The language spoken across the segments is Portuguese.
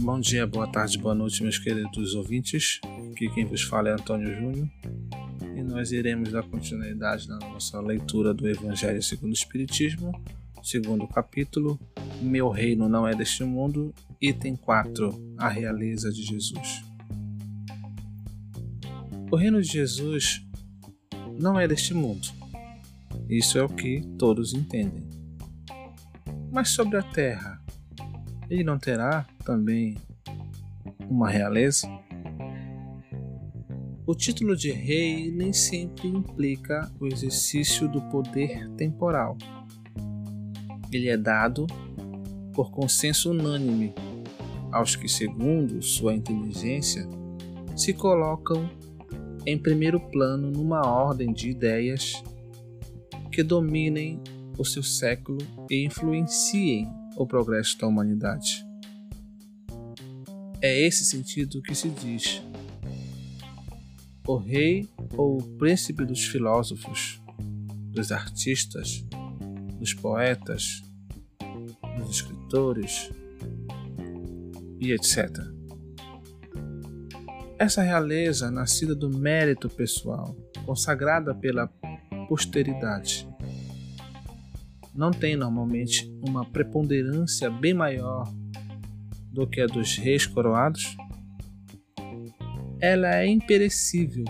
Bom dia, boa tarde, boa noite, meus queridos ouvintes. Aqui quem vos fala é Antônio Júnior e nós iremos dar continuidade na nossa leitura do Evangelho segundo o Espiritismo, segundo capítulo, Meu Reino Não É Deste Mundo, item 4, A Realeza de Jesus. O reino de Jesus não é deste mundo. Isso é o que todos entendem. Mas sobre a terra, ele não terá também uma realeza? O título de rei nem sempre implica o exercício do poder temporal. Ele é dado por consenso unânime aos que, segundo sua inteligência, se colocam em primeiro plano numa ordem de ideias que dominem o seu século e influenciem o progresso da humanidade. É esse sentido que se diz: o rei ou o príncipe dos filósofos, dos artistas, dos poetas, dos escritores e etc. Essa realeza, nascida do mérito pessoal, consagrada pela posteridade, não tem normalmente uma preponderância bem maior do que a dos reis coroados? Ela é imperecível,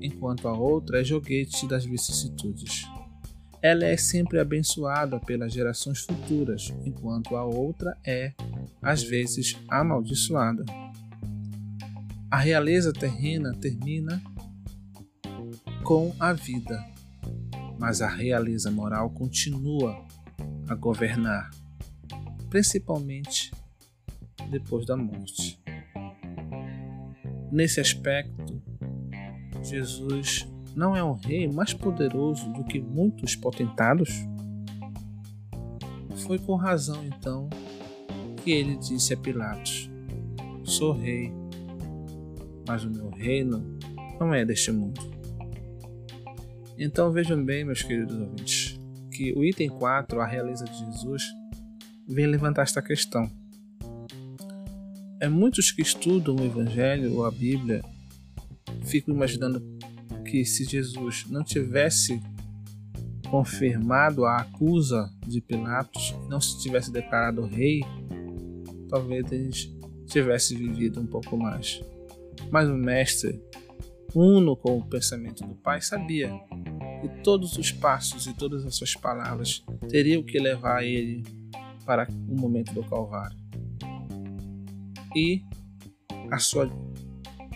enquanto a outra é joguete das vicissitudes. Ela é sempre abençoada pelas gerações futuras, enquanto a outra é, às vezes, amaldiçoada. A realeza terrena termina com a vida, mas a realeza moral continua a governar, principalmente depois da morte. Nesse aspecto, Jesus não é um rei mais poderoso do que muitos potentados? Foi com razão então que ele disse a Pilatos: Sou rei mas o meu reino não é deste mundo. Então vejam bem, meus queridos ouvintes, que o item 4, a realeza de Jesus, vem levantar esta questão. É muitos que estudam o Evangelho ou a Bíblia ficam imaginando que se Jesus não tivesse confirmado a acusa de Pilatos, não se tivesse declarado rei, talvez ele tivesse vivido um pouco mais. Mas o mestre, uno com o pensamento do pai, sabia que todos os passos e todas as suas palavras teriam que levar ele para o momento do Calvário. E a sua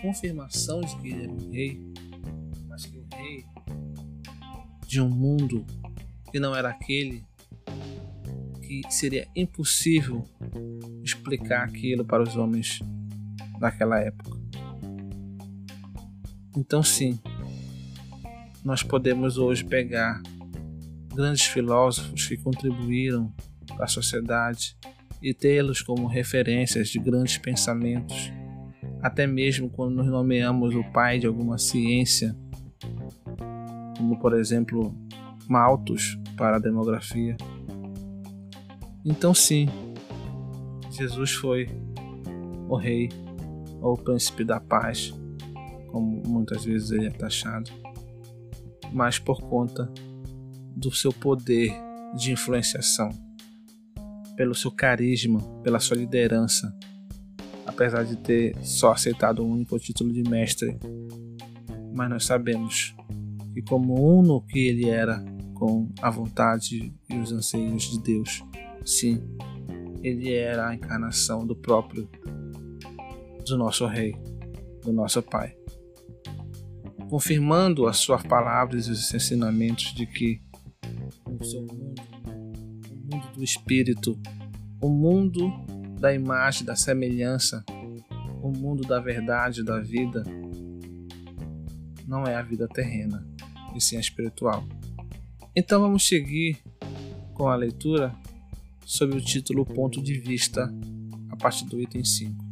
confirmação de que ele era um rei, mas que o rei de um mundo que não era aquele, que seria impossível explicar aquilo para os homens daquela época. Então, sim, nós podemos hoje pegar grandes filósofos que contribuíram para a sociedade e tê-los como referências de grandes pensamentos, até mesmo quando nos nomeamos o pai de alguma ciência, como por exemplo Malthus para a demografia. Então, sim, Jesus foi o rei ou o príncipe da paz como muitas vezes ele é taxado, mas por conta do seu poder de influenciação, pelo seu carisma, pela sua liderança, apesar de ter só aceitado um único título de mestre. Mas nós sabemos que, como uno que ele era com a vontade e os anseios de Deus, sim, ele era a encarnação do próprio, do nosso Rei, do nosso Pai confirmando as suas palavras e os ensinamentos de que o seu mundo, o mundo do espírito, o mundo da imagem, da semelhança, o mundo da verdade, da vida, não é a vida terrena, e sim a espiritual. Então vamos seguir com a leitura sob o título Ponto de Vista, a partir do item 5.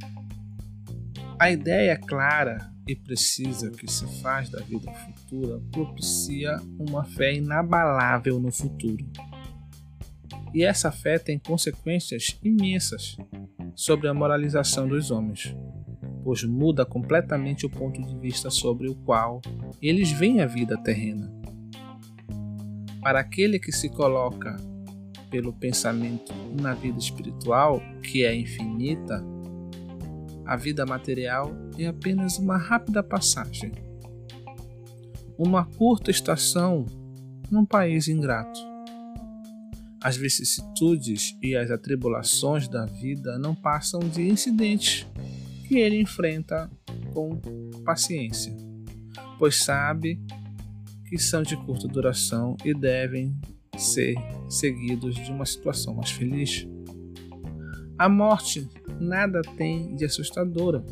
A ideia clara e precisa que se faz da vida futura propicia uma fé inabalável no futuro. E essa fé tem consequências imensas sobre a moralização dos homens, pois muda completamente o ponto de vista sobre o qual eles veem a vida terrena. Para aquele que se coloca pelo pensamento na vida espiritual, que é infinita, a vida material é apenas uma rápida passagem, uma curta estação num país ingrato. As vicissitudes e as atribulações da vida não passam de incidentes que ele enfrenta com paciência, pois sabe que são de curta duração e devem ser seguidos de uma situação mais feliz. A morte nada tem de assustadora.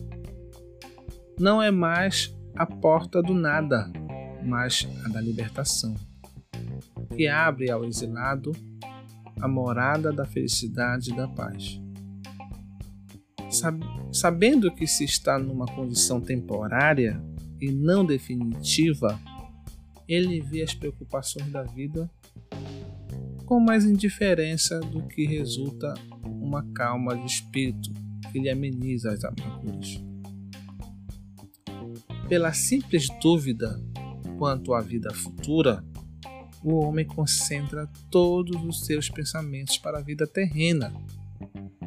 Não é mais a porta do nada, mas a da libertação, que abre ao exilado a morada da felicidade e da paz. Sabendo que se está numa condição temporária e não definitiva, ele vê as preocupações da vida com mais indiferença do que resulta uma calma de espírito que lhe ameniza as amarguras. Pela simples dúvida quanto à vida futura, o homem concentra todos os seus pensamentos para a vida terrena,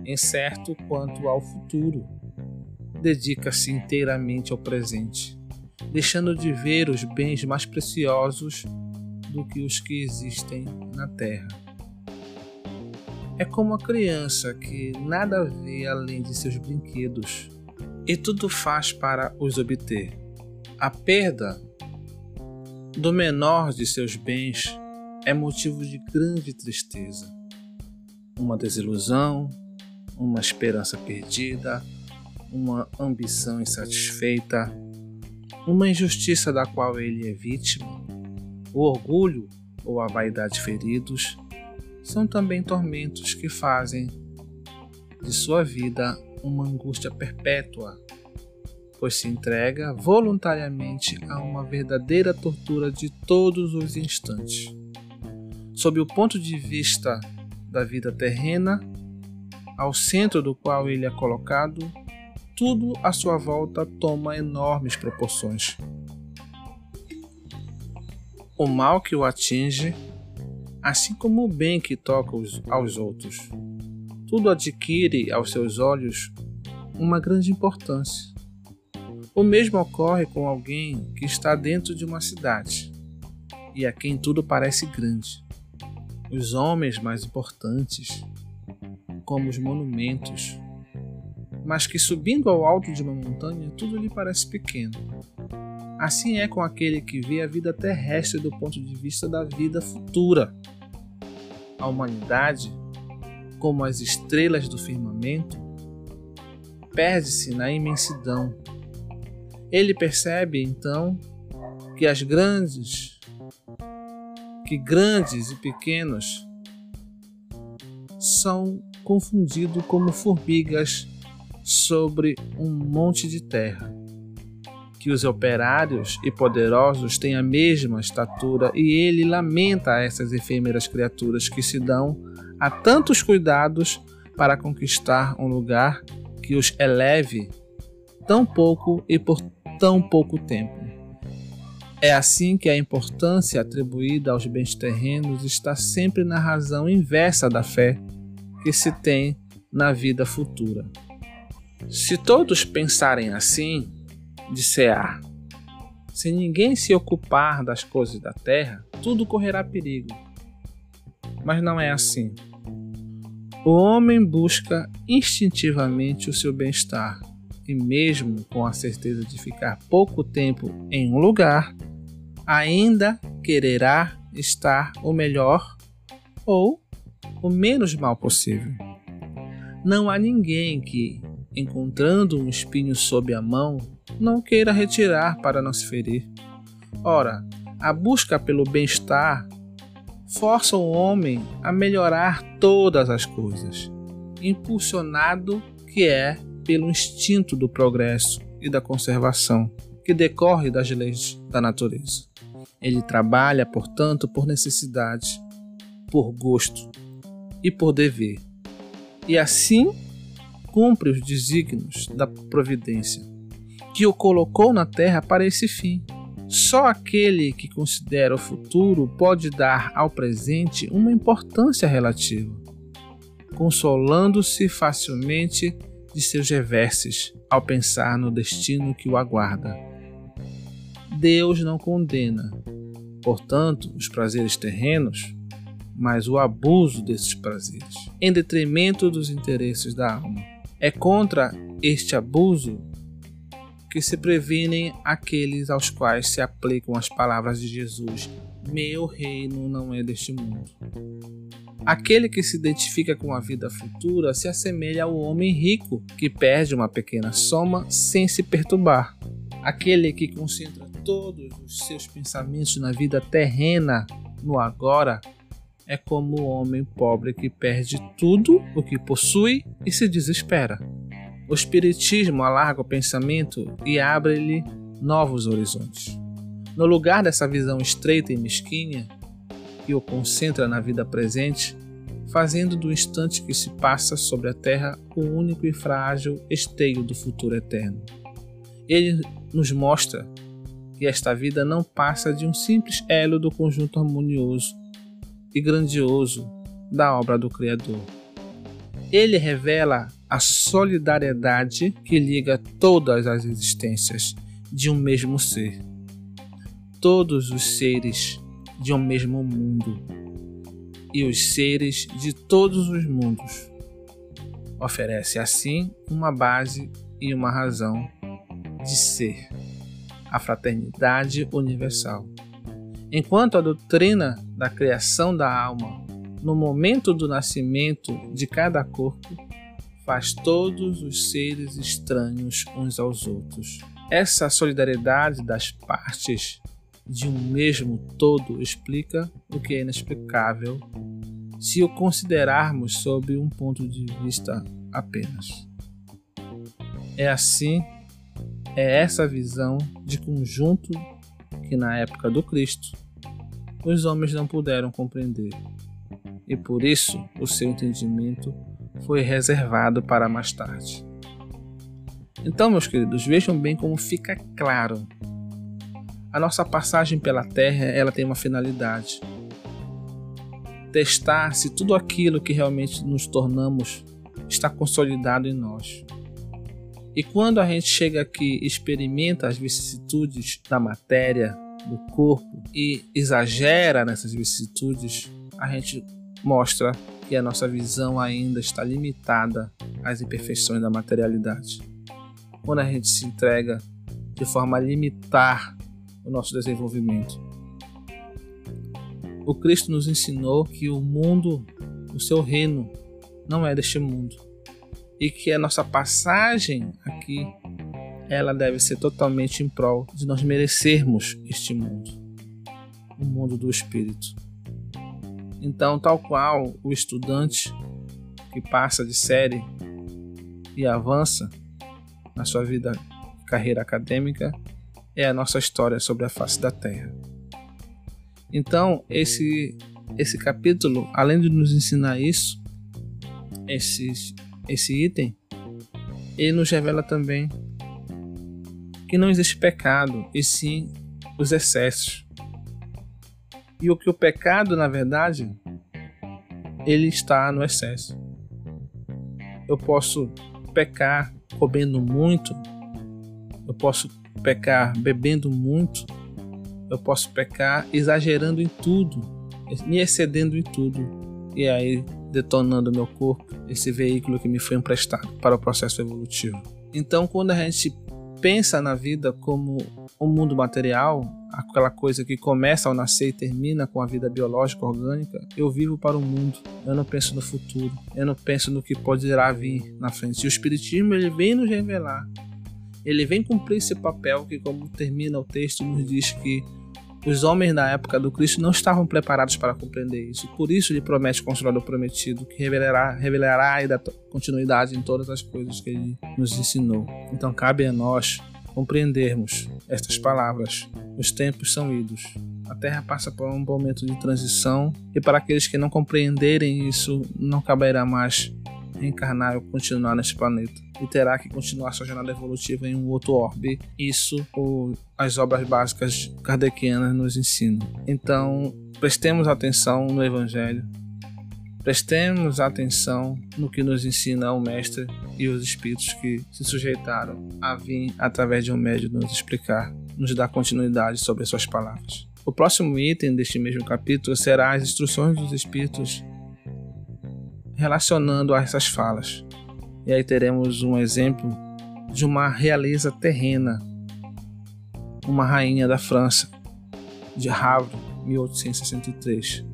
incerto quanto ao futuro. Dedica-se inteiramente ao presente deixando de ver os bens mais preciosos do que os que existem na terra. É como a criança que nada vê além de seus brinquedos e tudo faz para os obter. A perda do menor de seus bens é motivo de grande tristeza. Uma desilusão, uma esperança perdida, uma ambição insatisfeita, uma injustiça da qual ele é vítima, o orgulho ou a vaidade feridos, são também tormentos que fazem de sua vida uma angústia perpétua, pois se entrega voluntariamente a uma verdadeira tortura de todos os instantes. Sob o ponto de vista da vida terrena, ao centro do qual ele é colocado, tudo à sua volta toma enormes proporções. O mal que o atinge, assim como o bem que toca aos outros, tudo adquire aos seus olhos uma grande importância. O mesmo ocorre com alguém que está dentro de uma cidade e a quem tudo parece grande. Os homens mais importantes, como os monumentos, mas que subindo ao alto de uma montanha tudo lhe parece pequeno. Assim é com aquele que vê a vida terrestre do ponto de vista da vida futura. A humanidade, como as estrelas do firmamento, perde-se na imensidão. Ele percebe então que as grandes, que grandes e pequenos são confundidos como formigas sobre um monte de terra. Que os operários e poderosos têm a mesma estatura, e ele lamenta essas efêmeras criaturas que se dão a tantos cuidados para conquistar um lugar que os eleve tão pouco e por tão pouco tempo. É assim que a importância atribuída aos bens terrenos está sempre na razão inversa da fé que se tem na vida futura. Se todos pensarem assim, disse A, se ninguém se ocupar das coisas da terra, tudo correrá perigo. Mas não é assim. O homem busca instintivamente o seu bem-estar, e mesmo com a certeza de ficar pouco tempo em um lugar, ainda quererá estar o melhor ou o menos mal possível. Não há ninguém que, encontrando um espinho sob a mão, não queira retirar para não se ferir. Ora, a busca pelo bem-estar força o homem a melhorar todas as coisas, impulsionado que é pelo instinto do progresso e da conservação que decorre das leis da natureza. Ele trabalha, portanto, por necessidade, por gosto, e por dever. E assim cumpre os desígnios da providência, que o colocou na terra para esse fim. Só aquele que considera o futuro pode dar ao presente uma importância relativa, consolando-se facilmente de seus reverses ao pensar no destino que o aguarda. Deus não condena, portanto, os prazeres terrenos, mas o abuso desses prazeres, em detrimento dos interesses da alma. É contra este abuso que se previnem aqueles aos quais se aplicam as palavras de Jesus: Meu reino não é deste mundo. Aquele que se identifica com a vida futura se assemelha ao homem rico que perde uma pequena soma sem se perturbar. Aquele que concentra todos os seus pensamentos na vida terrena, no agora, é como o homem pobre que perde tudo o que possui e se desespera. O Espiritismo alarga o pensamento e abre-lhe novos horizontes. No lugar dessa visão estreita e mesquinha, que o concentra na vida presente, fazendo do instante que se passa sobre a terra o único e frágil esteio do futuro eterno. Ele nos mostra que esta vida não passa de um simples elo do conjunto harmonioso e grandioso da obra do Criador. Ele revela a solidariedade que liga todas as existências de um mesmo ser, todos os seres de um mesmo mundo e os seres de todos os mundos. Oferece assim uma base e uma razão de ser, a fraternidade universal. Enquanto a doutrina da criação da alma, no momento do nascimento de cada corpo, faz todos os seres estranhos uns aos outros. Essa solidariedade das partes de um mesmo todo explica o que é inexplicável se o considerarmos sob um ponto de vista apenas. É assim, é essa visão de conjunto que na época do Cristo os homens não puderam compreender, e por isso o seu entendimento foi reservado para mais tarde. Então, meus queridos, vejam bem como fica claro a nossa passagem pela Terra ela tem uma finalidade: testar se tudo aquilo que realmente nos tornamos está consolidado em nós. E quando a gente chega aqui e experimenta as vicissitudes da matéria, do corpo e exagera nessas vicissitudes, a gente mostra que a nossa visão ainda está limitada às imperfeições da materialidade. Quando a gente se entrega de forma a limitar o nosso desenvolvimento. O Cristo nos ensinou que o mundo, o seu reino, não é deste mundo e que a nossa passagem aqui ela deve ser totalmente em prol de nós merecermos este mundo, o mundo do espírito. Então, tal qual o estudante que passa de série e avança na sua vida carreira acadêmica, é a nossa história sobre a face da Terra. Então, esse, esse capítulo, além de nos ensinar isso, esse, esse item, ele nos revela também que não existe pecado, e sim os excessos. E o que o pecado, na verdade, ele está no excesso. Eu posso pecar comendo muito, eu posso pecar bebendo muito, eu posso pecar exagerando em tudo, me excedendo em tudo, e aí detonando meu corpo, esse veículo que me foi emprestado para o processo evolutivo. Então, quando a gente pensa na vida como um mundo material, aquela coisa que começa ao nascer e termina com a vida biológica orgânica, eu vivo para o mundo. Eu não penso no futuro. Eu não penso no que poderá vir na frente. E o espiritismo ele vem nos revelar ele vem cumprir esse papel que, como termina o texto, nos diz que os homens na época do Cristo não estavam preparados para compreender isso. Por isso ele promete o Consolador prometido, que revelará, revelará e dar continuidade em todas as coisas que ele nos ensinou. Então cabe a nós compreendermos estas palavras, os tempos são idos. A Terra passa por um momento de transição e para aqueles que não compreenderem isso, não caberá mais reencarnar ou continuar neste planeta e terá que continuar sua jornada evolutiva em um outro orbe. Isso ou as obras básicas kardecianas nos ensinam. Então, prestemos atenção no Evangelho, prestemos atenção no que nos ensina o Mestre e os Espíritos que se sujeitaram a vir através de um médio nos explicar, nos dar continuidade sobre suas palavras. O próximo item deste mesmo capítulo será as instruções dos Espíritos relacionando a essas falas. E aí teremos um exemplo de uma realeza terrena, uma rainha da França, de Havre, 1863,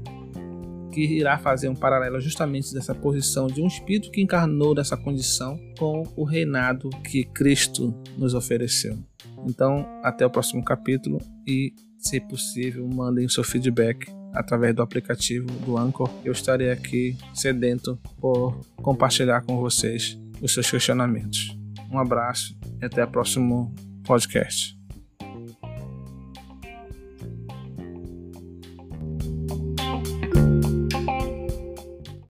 que irá fazer um paralelo justamente dessa posição de um espírito que encarnou nessa condição com o reinado que Cristo nos ofereceu. Então, até o próximo capítulo e, se possível, mandem o seu feedback através do aplicativo do Anchor. Eu estarei aqui sedento por compartilhar com vocês os seus questionamentos. Um abraço e até o próximo podcast.